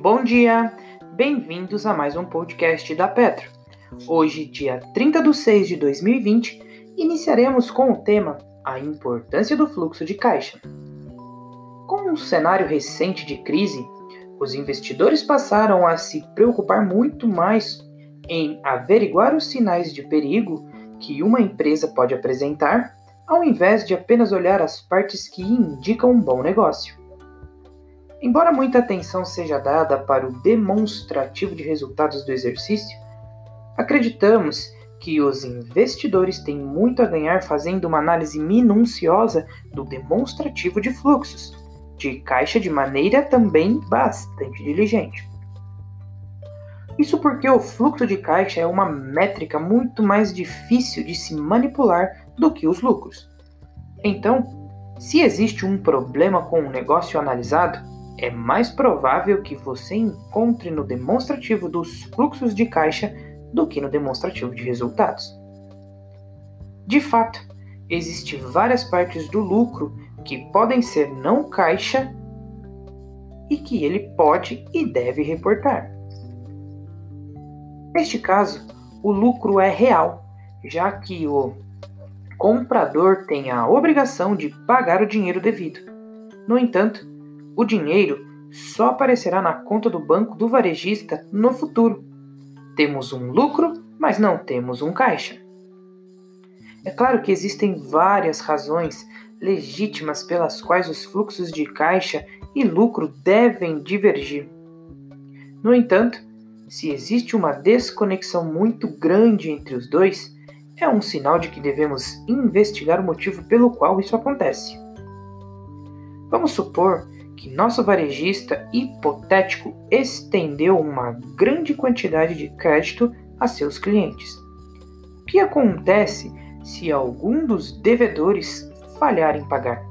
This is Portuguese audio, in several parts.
Bom dia! Bem-vindos a mais um podcast da Petro. Hoje, dia 30 de 6 de 2020, iniciaremos com o tema A importância do fluxo de caixa. Com um cenário recente de crise, os investidores passaram a se preocupar muito mais em averiguar os sinais de perigo que uma empresa pode apresentar, ao invés de apenas olhar as partes que indicam um bom negócio. Embora muita atenção seja dada para o demonstrativo de resultados do exercício, acreditamos que os investidores têm muito a ganhar fazendo uma análise minuciosa do demonstrativo de fluxos de caixa de maneira também bastante diligente. Isso porque o fluxo de caixa é uma métrica muito mais difícil de se manipular do que os lucros. Então, se existe um problema com o negócio analisado, é mais provável que você encontre no demonstrativo dos fluxos de caixa do que no demonstrativo de resultados. De fato, existem várias partes do lucro que podem ser não caixa e que ele pode e deve reportar. Neste caso, o lucro é real, já que o comprador tem a obrigação de pagar o dinheiro devido. No entanto, o dinheiro só aparecerá na conta do banco do varejista no futuro. Temos um lucro, mas não temos um caixa. É claro que existem várias razões legítimas pelas quais os fluxos de caixa e lucro devem divergir. No entanto, se existe uma desconexão muito grande entre os dois, é um sinal de que devemos investigar o motivo pelo qual isso acontece. Vamos supor que nosso varejista hipotético estendeu uma grande quantidade de crédito a seus clientes. O que acontece se algum dos devedores falhar em pagar?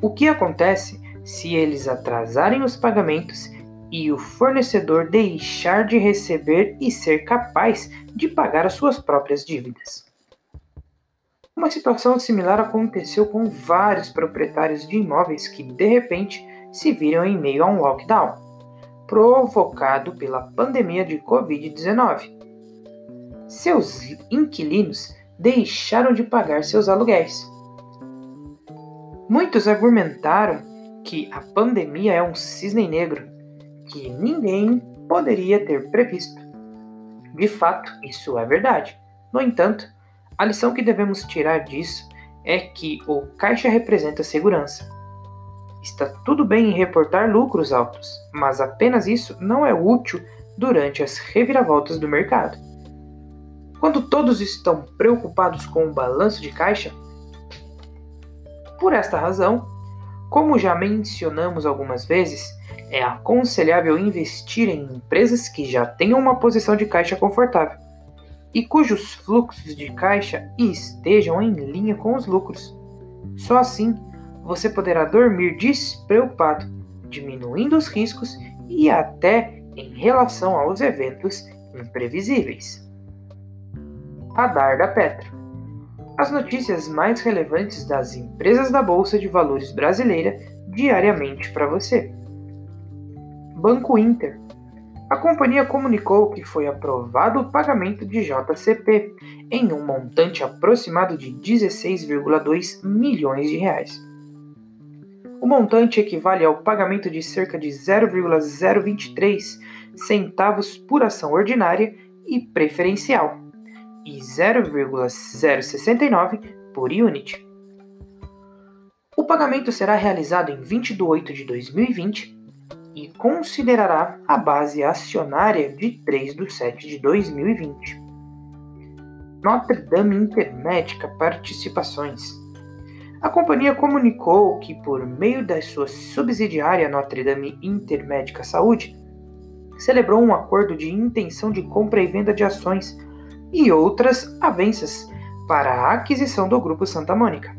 O que acontece se eles atrasarem os pagamentos e o fornecedor deixar de receber e ser capaz de pagar as suas próprias dívidas? Uma situação similar aconteceu com vários proprietários de imóveis que, de repente, se viram em meio a um lockdown, provocado pela pandemia de Covid-19. Seus inquilinos deixaram de pagar seus aluguéis. Muitos argumentaram que a pandemia é um cisne negro que ninguém poderia ter previsto. De fato, isso é verdade. No entanto, a lição que devemos tirar disso é que o caixa representa segurança. Está tudo bem em reportar lucros altos, mas apenas isso não é útil durante as reviravoltas do mercado. Quando todos estão preocupados com o balanço de caixa, por esta razão, como já mencionamos algumas vezes, é aconselhável investir em empresas que já tenham uma posição de caixa confortável e cujos fluxos de caixa estejam em linha com os lucros. Só assim você poderá dormir despreocupado, diminuindo os riscos e até em relação aos eventos imprevisíveis. Radar da Petro as notícias mais relevantes das empresas da Bolsa de Valores brasileira diariamente para você. Banco Inter a companhia comunicou que foi aprovado o pagamento de JCP em um montante aproximado de 16,2 milhões de reais. O montante equivale ao pagamento de cerca de 0,023 centavos por ação ordinária e preferencial e 0,069 por unit. O pagamento será realizado em 20 de 8 de 2020 e considerará a base acionária de 3 de 7 de 2020. Notre Dame Intermédica Participações. A companhia comunicou que, por meio da sua subsidiária Notre Dame Intermédica Saúde, celebrou um acordo de intenção de compra e venda de ações e outras avanças para a aquisição do Grupo Santa Mônica.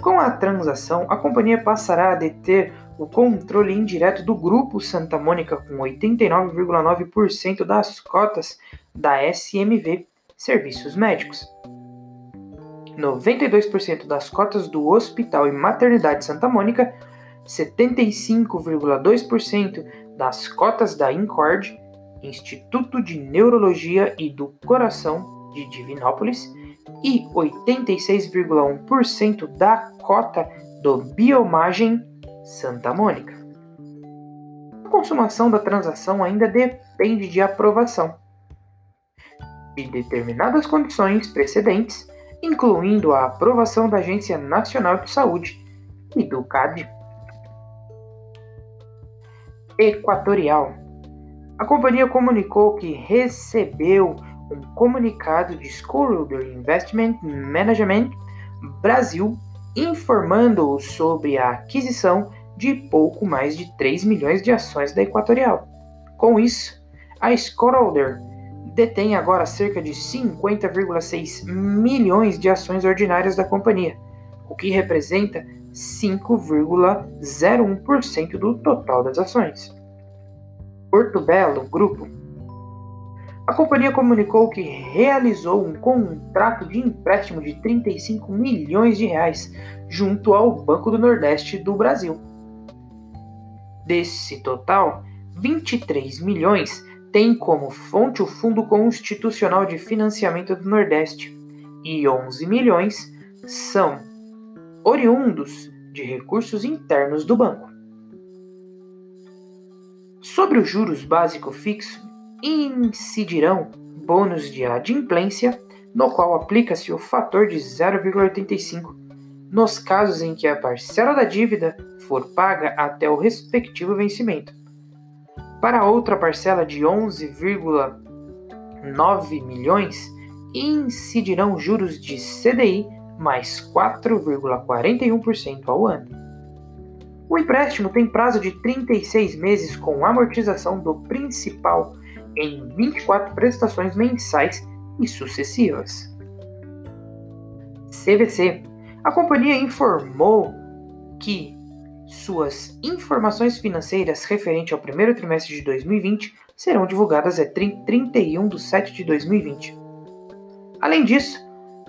Com a transação, a companhia passará a deter o controle indireto do Grupo Santa Mônica com 89,9% das cotas da SMV Serviços Médicos. 92% das cotas do Hospital e Maternidade Santa Mônica, 75,2% das cotas da INCORD, Instituto de Neurologia e do Coração de Divinópolis, e 86,1% da cota do Biomagem Santa Mônica. A consumação da transação ainda depende de aprovação de determinadas condições precedentes, incluindo a aprovação da Agência Nacional de Saúde e do CAD. Equatorial. A companhia comunicou que recebeu um comunicado de Schroeder Investment Management Brasil informando sobre a aquisição de pouco mais de 3 milhões de ações da Equatorial. Com isso, a Schroeder detém agora cerca de 50,6 milhões de ações ordinárias da companhia, o que representa 5,01% do total das ações. Porto Belo Grupo. A companhia comunicou que realizou um contrato de empréstimo de 35 milhões de reais junto ao Banco do Nordeste do Brasil. Desse total, 23 milhões tem como fonte o Fundo Constitucional de Financiamento do Nordeste e 11 milhões são oriundos de recursos internos do banco. Sobre os juros básico fixo, incidirão bônus de adimplência, no qual aplica-se o fator de 0,85 nos casos em que a parcela da dívida for paga até o respectivo vencimento. Para outra parcela de 11,9 milhões, incidirão juros de CDI mais 4,41% ao ano. O empréstimo tem prazo de 36 meses com amortização do principal em 24 prestações mensais e sucessivas. CVC. A companhia informou que suas informações financeiras referentes ao primeiro trimestre de 2020 serão divulgadas a 31 de 7 de 2020. Além disso,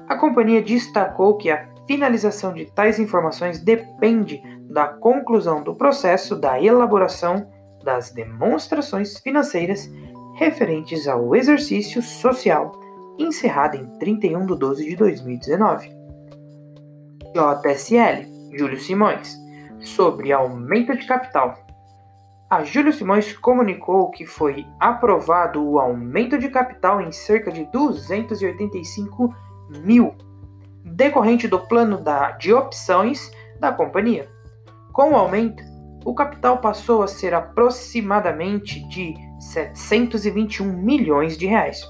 a companhia destacou que a finalização de tais informações depende da conclusão do processo da elaboração das demonstrações financeiras referentes ao exercício social, encerrada em 31 de 12 de 2019. JSL, Júlio Simões, sobre aumento de capital. A Júlio Simões comunicou que foi aprovado o aumento de capital em cerca de 285 mil, decorrente do plano da, de opções da companhia. Com o aumento, o capital passou a ser aproximadamente de 721 milhões de reais.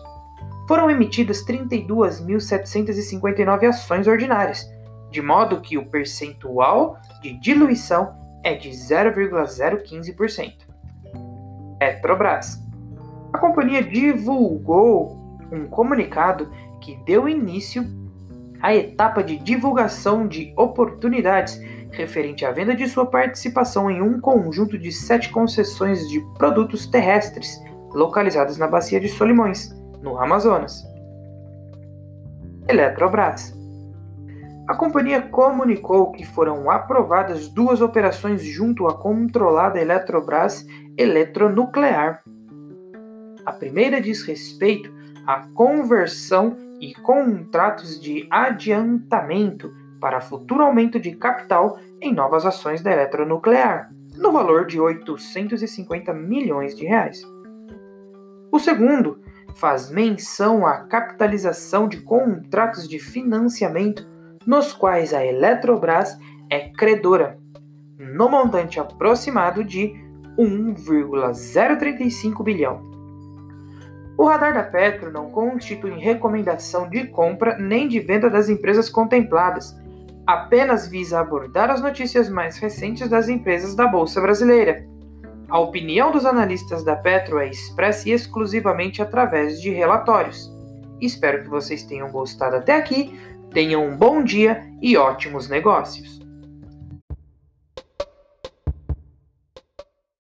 Foram emitidas 32.759 ações ordinárias, de modo que o percentual de diluição é de 0,015%. Petrobras. A companhia divulgou um comunicado que deu início à etapa de divulgação de oportunidades referente à venda de sua participação em um conjunto de sete concessões de produtos terrestres localizadas na Bacia de Solimões, no Amazonas. Eletrobras. A companhia comunicou que foram aprovadas duas operações junto à controlada Eletrobras Eletronuclear. A primeira diz respeito à conversão e contratos de adiantamento para futuro aumento de capital em novas ações da eletronuclear, no valor de 850 milhões de reais. O segundo faz menção à capitalização de contratos de financiamento nos quais a Eletrobras é credora, no montante aproximado de 1,035 bilhão o radar da Petro não constitui recomendação de compra nem de venda das empresas contempladas, apenas visa abordar as notícias mais recentes das empresas da Bolsa Brasileira. A opinião dos analistas da Petro é expressa exclusivamente através de relatórios. Espero que vocês tenham gostado até aqui, tenham um bom dia e ótimos negócios.